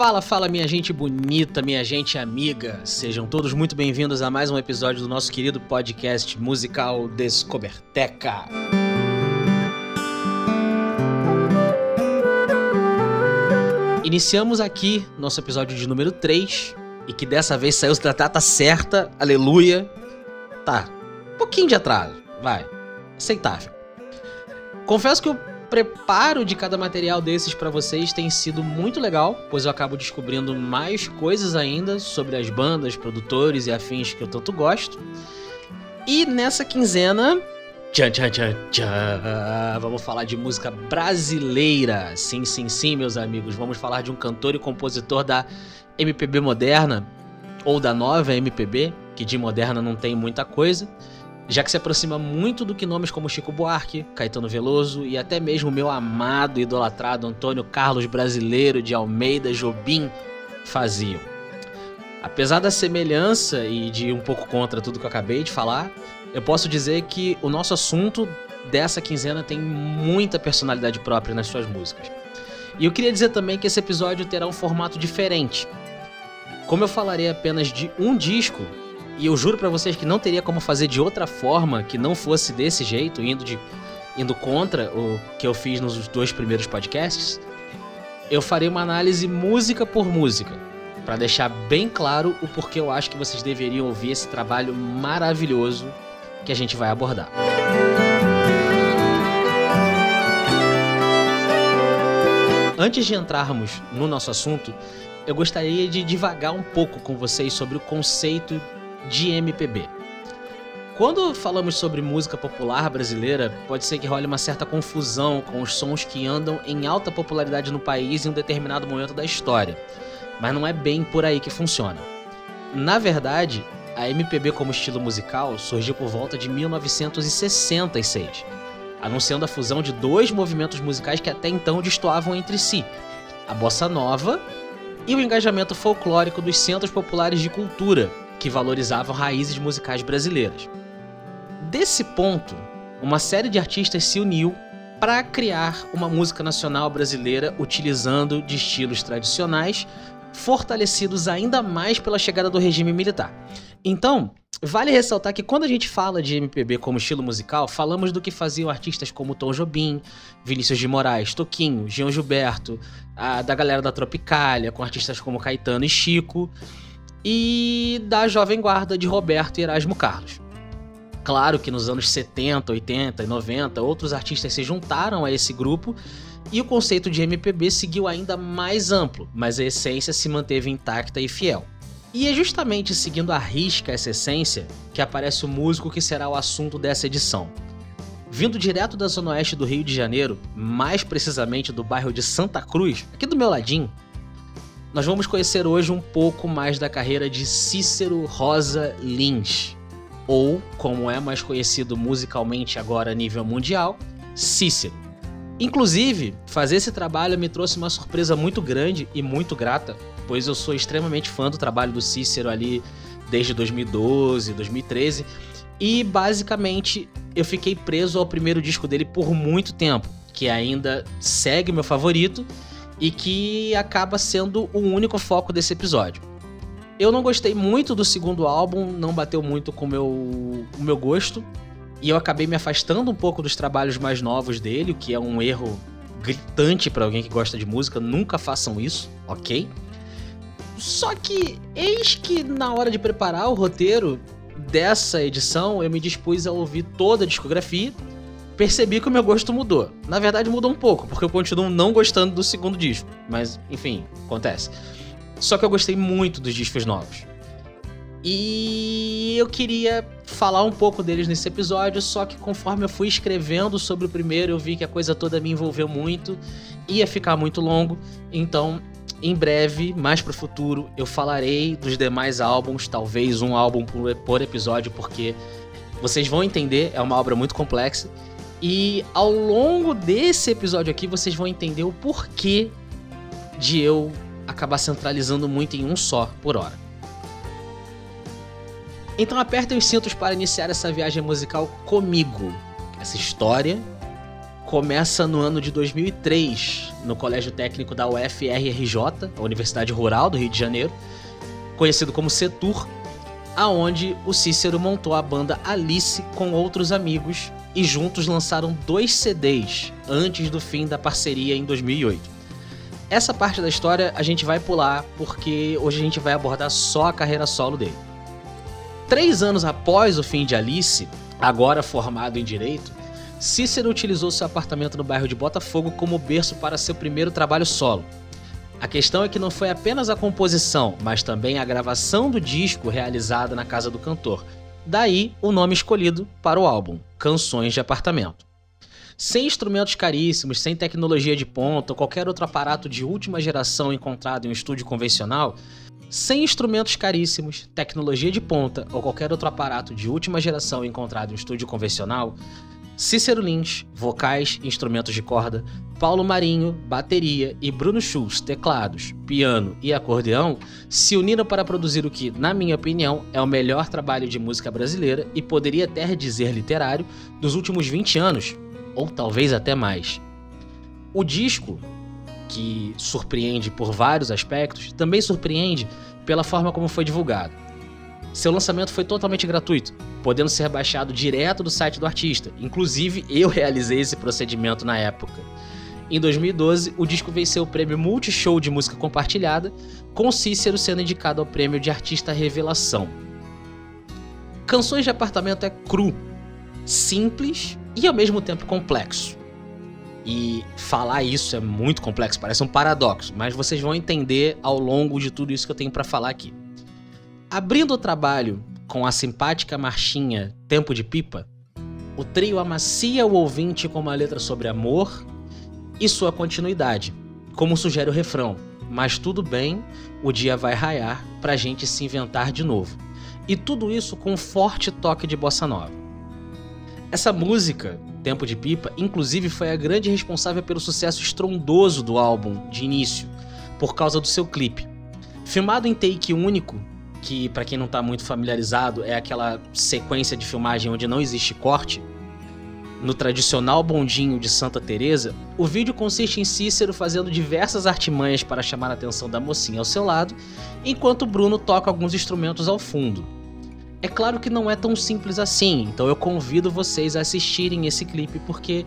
Fala, fala, minha gente bonita, minha gente amiga. Sejam todos muito bem-vindos a mais um episódio do nosso querido podcast musical Descoberteca. Iniciamos aqui nosso episódio de número 3 e que dessa vez saiu da data certa, aleluia. Tá, um pouquinho de atraso, vai, aceitável. Confesso que o preparo de cada material desses para vocês tem sido muito legal, pois eu acabo descobrindo mais coisas ainda sobre as bandas, produtores e afins que eu tanto gosto. E nessa quinzena, tchan, tchan, tchan, tchan, vamos falar de música brasileira. Sim, sim, sim, meus amigos. Vamos falar de um cantor e compositor da MPB moderna, ou da nova MPB, que de moderna não tem muita coisa já que se aproxima muito do que nomes como Chico Buarque, Caetano Veloso e até mesmo meu amado e idolatrado Antônio Carlos Brasileiro de Almeida Jobim faziam. Apesar da semelhança e de ir um pouco contra tudo que eu acabei de falar, eu posso dizer que o nosso assunto dessa quinzena tem muita personalidade própria nas suas músicas. E eu queria dizer também que esse episódio terá um formato diferente. Como eu falarei apenas de um disco, e eu juro para vocês que não teria como fazer de outra forma que não fosse desse jeito, indo de indo contra o que eu fiz nos dois primeiros podcasts. Eu farei uma análise música por música, para deixar bem claro o porquê eu acho que vocês deveriam ouvir esse trabalho maravilhoso que a gente vai abordar. Antes de entrarmos no nosso assunto, eu gostaria de divagar um pouco com vocês sobre o conceito de MPB. Quando falamos sobre música popular brasileira, pode ser que role uma certa confusão com os sons que andam em alta popularidade no país em um determinado momento da história. Mas não é bem por aí que funciona. Na verdade, a MPB como estilo musical surgiu por volta de 1966, anunciando a fusão de dois movimentos musicais que até então destoavam entre si: a bossa nova e o engajamento folclórico dos centros populares de cultura, que valorizavam raízes musicais brasileiras. Desse ponto, uma série de artistas se uniu para criar uma música nacional brasileira utilizando de estilos tradicionais, fortalecidos ainda mais pela chegada do regime militar. Então, vale ressaltar que quando a gente fala de MPB como estilo musical, falamos do que faziam artistas como Tom Jobim, Vinícius de Moraes, Toquinho, Jean Gilberto, a, da galera da Tropicália, com artistas como Caetano e Chico e da Jovem Guarda de Roberto e Erasmo Carlos. Claro que nos anos 70, 80 e 90 outros artistas se juntaram a esse grupo e o conceito de MPB seguiu ainda mais amplo, mas a essência se manteve intacta e fiel. E é justamente seguindo a risca essa essência que aparece o músico que será o assunto dessa edição. Vindo direto da zona oeste do Rio de Janeiro, mais precisamente do bairro de Santa Cruz, aqui do meu ladinho, nós vamos conhecer hoje um pouco mais da carreira de Cícero Rosa Lins, ou como é mais conhecido musicalmente agora a nível mundial, Cícero. Inclusive, fazer esse trabalho me trouxe uma surpresa muito grande e muito grata, pois eu sou extremamente fã do trabalho do Cícero ali desde 2012, 2013, e basicamente eu fiquei preso ao primeiro disco dele por muito tempo, que ainda segue meu favorito e que acaba sendo o único foco desse episódio. Eu não gostei muito do segundo álbum, não bateu muito com meu, o meu gosto, e eu acabei me afastando um pouco dos trabalhos mais novos dele, o que é um erro gritante para alguém que gosta de música, nunca façam isso, ok? Só que eis que na hora de preparar o roteiro dessa edição, eu me dispus a ouvir toda a discografia percebi que o meu gosto mudou. Na verdade, mudou um pouco, porque eu continuo não gostando do segundo disco. Mas, enfim, acontece. Só que eu gostei muito dos discos novos. E eu queria falar um pouco deles nesse episódio, só que conforme eu fui escrevendo sobre o primeiro, eu vi que a coisa toda me envolveu muito, ia ficar muito longo, então em breve, mais pro futuro, eu falarei dos demais álbuns, talvez um álbum por episódio, porque vocês vão entender, é uma obra muito complexa e ao longo desse episódio aqui, vocês vão entender o porquê de eu acabar centralizando muito em um só por hora. Então apertem os cintos para iniciar essa viagem musical comigo. Essa história começa no ano de 2003, no Colégio Técnico da UFRRJ, a Universidade Rural do Rio de Janeiro, conhecido como Setur, aonde o Cícero montou a banda Alice com outros amigos e juntos lançaram dois CDs antes do fim da parceria em 2008. Essa parte da história a gente vai pular porque hoje a gente vai abordar só a carreira solo dele. Três anos após o fim de Alice, agora formado em direito, Cícero utilizou seu apartamento no bairro de Botafogo como berço para seu primeiro trabalho solo. A questão é que não foi apenas a composição, mas também a gravação do disco realizada na casa do cantor. Daí o nome escolhido para o álbum, Canções de Apartamento. Sem instrumentos caríssimos, sem tecnologia de ponta ou qualquer outro aparato de última geração encontrado em um estúdio convencional, sem instrumentos caríssimos, tecnologia de ponta ou qualquer outro aparato de última geração encontrado em um estúdio convencional, Cícero Lins, vocais e instrumentos de corda, Paulo Marinho, bateria e Bruno Schultz, teclados, piano e acordeão, se uniram para produzir o que, na minha opinião, é o melhor trabalho de música brasileira e poderia até dizer literário dos últimos 20 anos, ou talvez até mais. O disco, que surpreende por vários aspectos, também surpreende pela forma como foi divulgado. Seu lançamento foi totalmente gratuito, podendo ser baixado direto do site do artista. Inclusive, eu realizei esse procedimento na época. Em 2012, o disco venceu o prêmio Multishow de Música Compartilhada, com Cícero sendo indicado ao prêmio de Artista Revelação. Canções de Apartamento é cru, simples e ao mesmo tempo complexo. E falar isso é muito complexo, parece um paradoxo, mas vocês vão entender ao longo de tudo isso que eu tenho para falar aqui. Abrindo o trabalho com a simpática marchinha Tempo de Pipa, o trio amacia o ouvinte com uma letra sobre amor e sua continuidade, como sugere o refrão. Mas tudo bem, o dia vai raiar pra gente se inventar de novo. E tudo isso com um forte toque de bossa nova. Essa música, Tempo de Pipa, inclusive foi a grande responsável pelo sucesso estrondoso do álbum de início, por causa do seu clipe. Filmado em take único, que para quem não tá muito familiarizado é aquela sequência de filmagem onde não existe corte, no tradicional bondinho de Santa Teresa, o vídeo consiste em Cícero fazendo diversas artimanhas para chamar a atenção da mocinha ao seu lado, enquanto Bruno toca alguns instrumentos ao fundo. É claro que não é tão simples assim, então eu convido vocês a assistirem esse clipe porque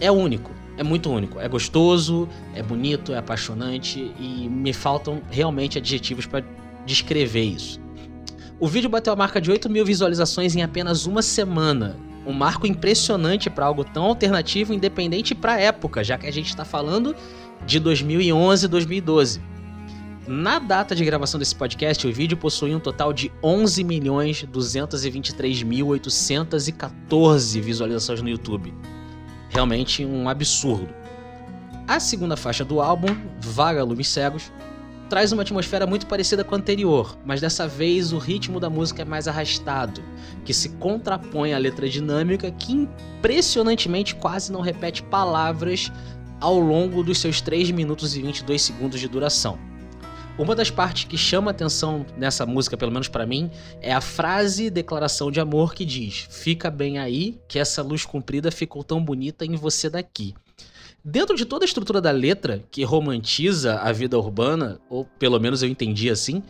é único, é muito único, é gostoso, é bonito, é apaixonante e me faltam realmente adjetivos para descrever isso. O vídeo bateu a marca de 8 mil visualizações em apenas uma semana. Um marco impressionante para algo tão alternativo e independente para a época, já que a gente está falando de 2011 2012. Na data de gravação desse podcast, o vídeo possui um total de 11 milhões 223.814 visualizações no YouTube. Realmente um absurdo. A segunda faixa do álbum, Vaga Lumes Cegos, traz uma atmosfera muito parecida com a anterior, mas dessa vez o ritmo da música é mais arrastado, que se contrapõe à letra dinâmica que impressionantemente quase não repete palavras ao longo dos seus 3 minutos e 22 segundos de duração. Uma das partes que chama atenção nessa música, pelo menos para mim, é a frase declaração de amor que diz: "Fica bem aí, que essa luz comprida ficou tão bonita em você daqui". Dentro de toda a estrutura da letra, que romantiza a vida urbana, ou pelo menos eu entendi assim,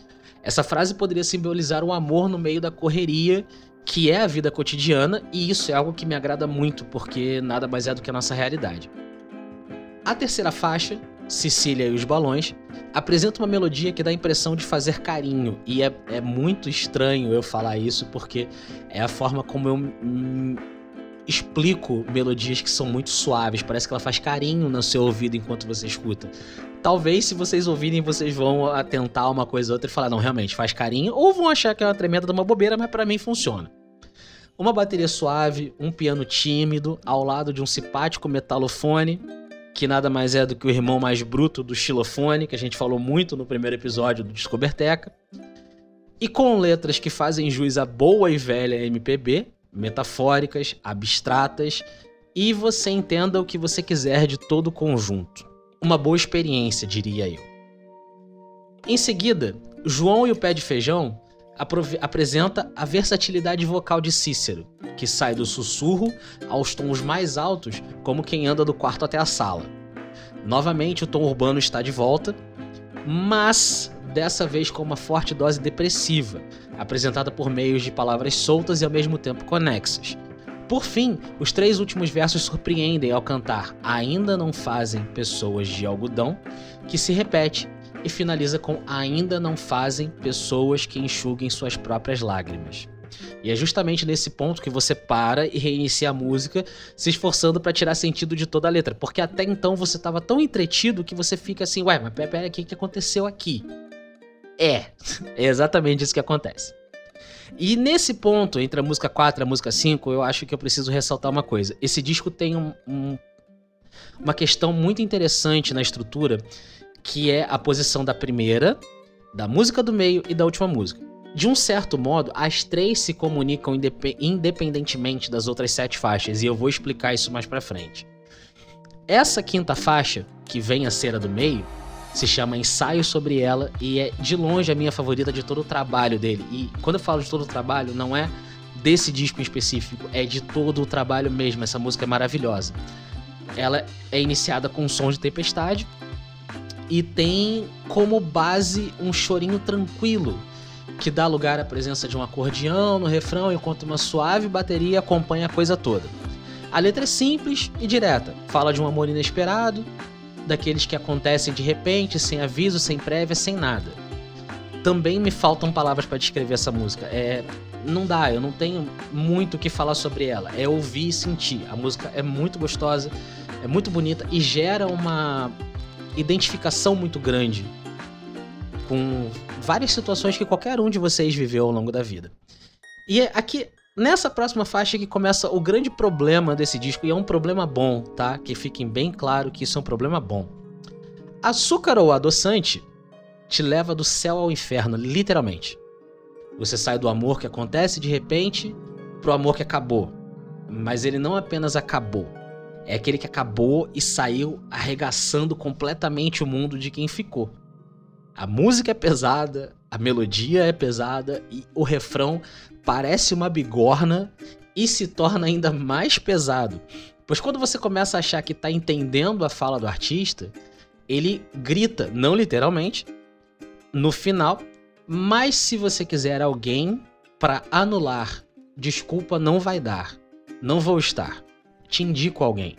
essa frase poderia simbolizar o amor no meio da correria que é a vida cotidiana, e isso é algo que me agrada muito, porque nada mais é do que a nossa realidade. A terceira faixa, Sicília e os Balões, apresenta uma melodia que dá a impressão de fazer carinho, e é, é muito estranho eu falar isso, porque é a forma como eu explico melodias que são muito suaves, parece que ela faz carinho no seu ouvido enquanto você escuta. Talvez se vocês ouvirem, vocês vão atentar uma coisa ou outra e falar, não, realmente faz carinho, ou vão achar que é uma tremenda de uma bobeira, mas para mim funciona. Uma bateria suave, um piano tímido, ao lado de um simpático metalofone, que nada mais é do que o irmão mais bruto do xilofone, que a gente falou muito no primeiro episódio do Descoberteca. E com letras que fazem jus à boa e velha MPB, metafóricas, abstratas e você entenda o que você quiser de todo o conjunto. Uma boa experiência, diria eu. Em seguida, João e o Pé de Feijão apresenta a versatilidade vocal de Cícero, que sai do sussurro aos tons mais altos, como quem anda do quarto até a sala. Novamente, o tom urbano está de volta, mas dessa vez com uma forte dose depressiva, apresentada por meios de palavras soltas e ao mesmo tempo conexas. Por fim, os três últimos versos surpreendem ao cantar Ainda não fazem pessoas de algodão, que se repete e finaliza com Ainda não fazem pessoas que enxuguem suas próprias lágrimas. E é justamente nesse ponto que você para e reinicia a música, se esforçando para tirar sentido de toda a letra, porque até então você estava tão entretido que você fica assim, ué, mas pera, o que, que aconteceu aqui? É, é exatamente isso que acontece. E nesse ponto, entre a música 4 e a música 5, eu acho que eu preciso ressaltar uma coisa. Esse disco tem um, um, uma questão muito interessante na estrutura, que é a posição da primeira, da música do meio e da última música. De um certo modo, as três se comunicam indep independentemente das outras sete faixas, e eu vou explicar isso mais pra frente. Essa quinta faixa, que vem a ser a do meio, se chama Ensaio sobre ela e é de longe a minha favorita de todo o trabalho dele. E quando eu falo de todo o trabalho, não é desse disco em específico, é de todo o trabalho mesmo. Essa música é maravilhosa. Ela é iniciada com um som de tempestade e tem como base um chorinho tranquilo que dá lugar à presença de um acordeão no refrão enquanto uma suave bateria acompanha a coisa toda. A letra é simples e direta, fala de um amor inesperado, daqueles que acontecem de repente, sem aviso, sem prévia, sem nada. Também me faltam palavras para descrever essa música. É, não dá, eu não tenho muito o que falar sobre ela. É ouvir e sentir. A música é muito gostosa, é muito bonita e gera uma identificação muito grande com várias situações que qualquer um de vocês viveu ao longo da vida. E é aqui Nessa próxima faixa que começa o grande problema desse disco, e é um problema bom, tá? Que fiquem bem claro que isso é um problema bom. Açúcar ou adoçante te leva do céu ao inferno, literalmente. Você sai do amor que acontece de repente pro amor que acabou. Mas ele não apenas acabou, é aquele que acabou e saiu arregaçando completamente o mundo de quem ficou. A música é pesada, a melodia é pesada e o refrão parece uma bigorna e se torna ainda mais pesado. Pois quando você começa a achar que está entendendo a fala do artista, ele grita, não literalmente, no final, mas se você quiser alguém para anular, desculpa, não vai dar. Não vou estar. Te indico alguém.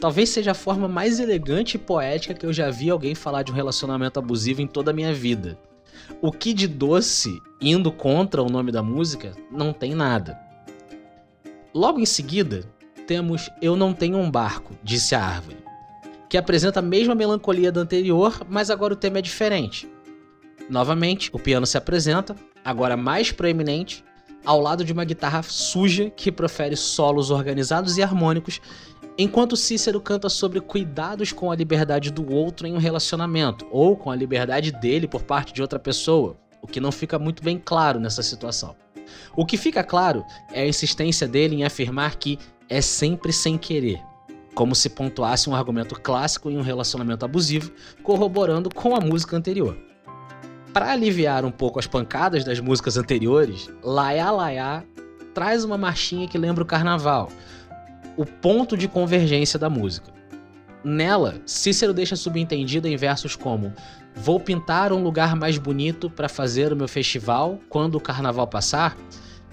Talvez seja a forma mais elegante e poética que eu já vi alguém falar de um relacionamento abusivo em toda a minha vida. O que de doce, indo contra o nome da música, não tem nada. Logo em seguida, temos Eu Não Tenho um Barco, disse a árvore, que apresenta a mesma melancolia da anterior, mas agora o tema é diferente. Novamente, o piano se apresenta, agora mais proeminente, ao lado de uma guitarra suja que profere solos organizados e harmônicos Enquanto Cícero canta sobre cuidados com a liberdade do outro em um relacionamento, ou com a liberdade dele por parte de outra pessoa, o que não fica muito bem claro nessa situação. O que fica claro é a insistência dele em afirmar que é sempre sem querer, como se pontuasse um argumento clássico em um relacionamento abusivo, corroborando com a música anterior. Para aliviar um pouco as pancadas das músicas anteriores, Laia Laia traz uma marchinha que lembra o carnaval, o ponto de convergência da música. Nela, Cícero deixa subentendido em versos como: Vou pintar um lugar mais bonito para fazer o meu festival quando o carnaval passar,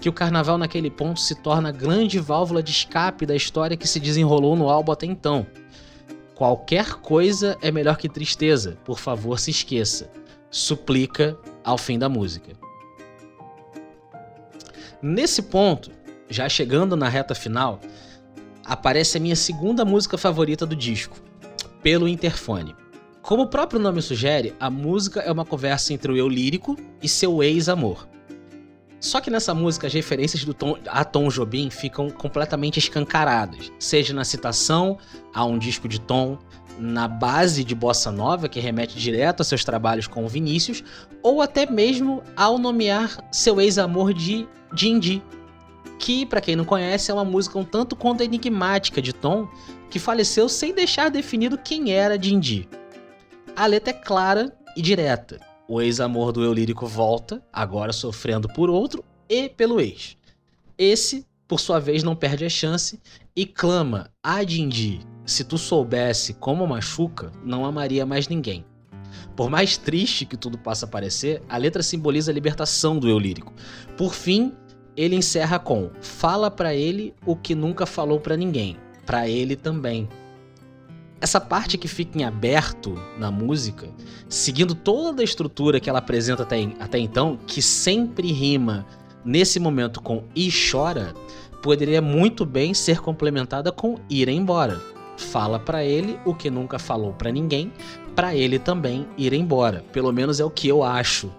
que o carnaval naquele ponto se torna a grande válvula de escape da história que se desenrolou no álbum até então. Qualquer coisa é melhor que tristeza, por favor se esqueça. Suplica ao fim da música. Nesse ponto, já chegando na reta final, aparece a minha segunda música favorita do disco, Pelo Interfone. Como o próprio nome sugere, a música é uma conversa entre o eu lírico e seu ex-amor. Só que nessa música as referências do Tom, a Tom Jobim ficam completamente escancaradas, seja na citação a um disco de Tom, na base de bossa nova que remete direto a seus trabalhos com o Vinícius, ou até mesmo ao nomear seu ex-amor de Dindi, que, para quem não conhece, é uma música um tanto quanto enigmática de Tom, que faleceu sem deixar definido quem era Dindi. A letra é clara e direta. O ex-amor do eu lírico volta, agora sofrendo por outro e pelo ex. Esse por sua vez, não perde a chance e clama: Adindi, se tu soubesse como machuca, não amaria mais ninguém. Por mais triste que tudo possa parecer, a letra simboliza a libertação do eu lírico. Por fim, ele encerra com: Fala para ele o que nunca falou para ninguém, para ele também. Essa parte que fica em aberto na música, seguindo toda a estrutura que ela apresenta até, até então, que sempre rima nesse momento com e chora, poderia muito bem ser complementada com ir embora. Fala para ele o que nunca falou para ninguém, para ele também ir embora. Pelo menos é o que eu acho.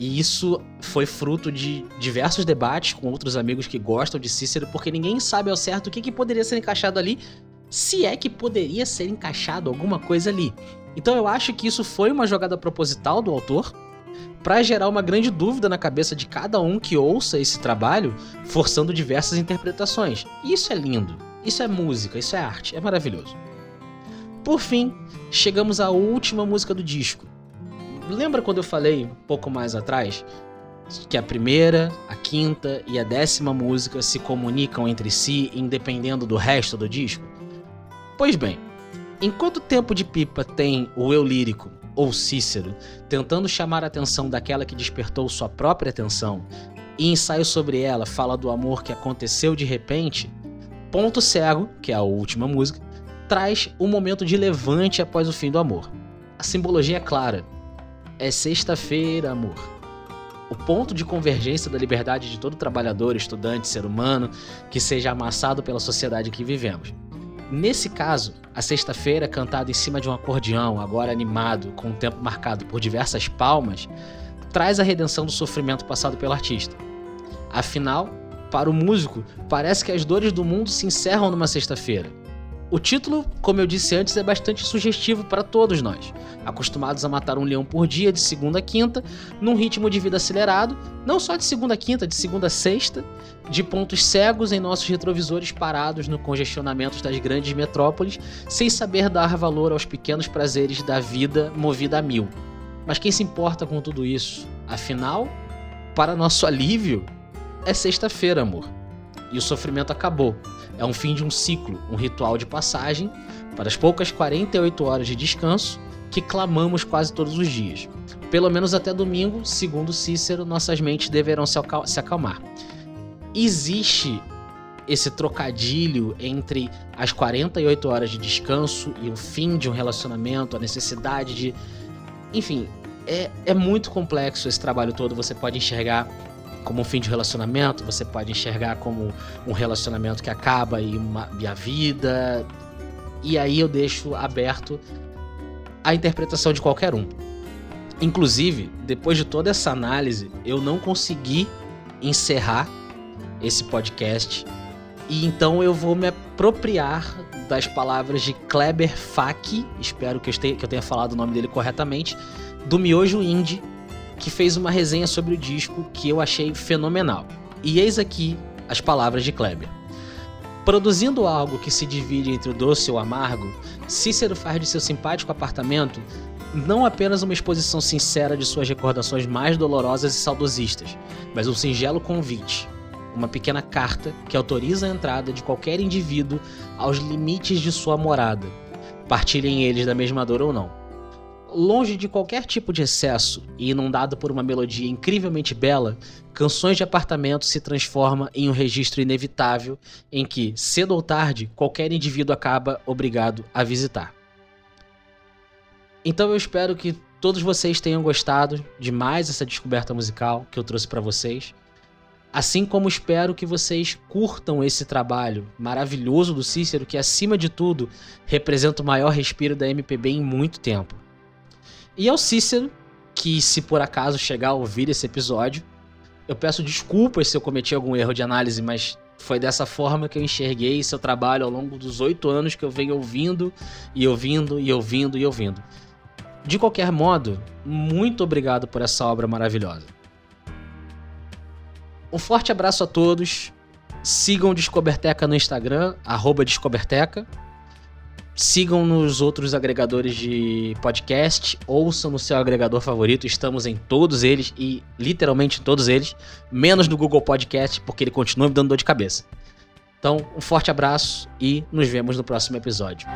E isso foi fruto de diversos debates com outros amigos que gostam de Cícero, porque ninguém sabe ao certo o que, que poderia ser encaixado ali se é que poderia ser encaixado alguma coisa ali. Então eu acho que isso foi uma jogada proposital do autor para gerar uma grande dúvida na cabeça de cada um que ouça esse trabalho, forçando diversas interpretações. Isso é lindo. Isso é música, isso é arte, é maravilhoso. Por fim, chegamos à última música do disco. Lembra quando eu falei um pouco mais atrás que a primeira, a quinta e a décima música se comunicam entre si, independendo do resto do disco? Pois bem, enquanto tempo de pipa tem o eu lírico, ou Cícero, tentando chamar a atenção daquela que despertou sua própria atenção, e ensaio sobre ela fala do amor que aconteceu de repente, Ponto Cego, que é a última música, traz um momento de levante após o fim do amor. A simbologia é clara. É sexta-feira, amor. O ponto de convergência da liberdade de todo trabalhador, estudante, ser humano, que seja amassado pela sociedade que vivemos. Nesse caso, a sexta-feira, cantada em cima de um acordeão, agora animado, com o tempo marcado por diversas palmas, traz a redenção do sofrimento passado pelo artista. Afinal, para o músico, parece que as dores do mundo se encerram numa sexta-feira. O título, como eu disse antes, é bastante sugestivo para todos nós, acostumados a matar um leão por dia de segunda a quinta, num ritmo de vida acelerado, não só de segunda a quinta, de segunda a sexta, de pontos cegos em nossos retrovisores parados no congestionamento das grandes metrópoles, sem saber dar valor aos pequenos prazeres da vida movida a mil. Mas quem se importa com tudo isso? Afinal, para nosso alívio, é sexta-feira, amor. E o sofrimento acabou. É um fim de um ciclo, um ritual de passagem para as poucas 48 horas de descanso que clamamos quase todos os dias. Pelo menos até domingo, segundo Cícero, nossas mentes deverão se, acalmar. Existe esse trocadilho entre as 48 horas de descanso e o fim de um relacionamento, a necessidade de. Enfim, é, é muito complexo esse trabalho todo. Você pode enxergar como um fim de relacionamento, você pode enxergar como um relacionamento que acaba e, uma, e a vida. E aí eu deixo aberto a interpretação de qualquer um. Inclusive, depois de toda essa análise, eu não consegui encerrar esse podcast e então eu vou me apropriar das palavras de Kleber Fak, espero que eu, tenha, falado o nome dele corretamente, do Miojo Indie, que fez uma resenha sobre o disco que eu achei fenomenal. E eis aqui as palavras de Kleber. Produzindo algo que se divide entre o doce e o amargo, Cícero faz de seu simpático apartamento não apenas uma exposição sincera de suas recordações mais dolorosas e saudosistas, mas um singelo convite, uma pequena carta que autoriza a entrada de qualquer indivíduo aos limites de sua morada, partilhem eles da mesma dor ou não longe de qualquer tipo de excesso e inundado por uma melodia incrivelmente bela, Canções de Apartamento se transforma em um registro inevitável em que, cedo ou tarde, qualquer indivíduo acaba obrigado a visitar. Então eu espero que todos vocês tenham gostado de mais essa descoberta musical que eu trouxe para vocês. Assim como espero que vocês curtam esse trabalho maravilhoso do Cícero, que acima de tudo representa o maior respiro da MPB em muito tempo. E ao Cícero, que se por acaso chegar a ouvir esse episódio, eu peço desculpas se eu cometi algum erro de análise, mas foi dessa forma que eu enxerguei seu trabalho ao longo dos oito anos que eu venho ouvindo e ouvindo e ouvindo e ouvindo. De qualquer modo, muito obrigado por essa obra maravilhosa. Um forte abraço a todos. Sigam Descoberteca no Instagram, Descoberteca. Sigam nos outros agregadores de podcast, ouçam no seu agregador favorito, estamos em todos eles e literalmente em todos eles, menos no Google Podcast, porque ele continua me dando dor de cabeça. Então, um forte abraço e nos vemos no próximo episódio.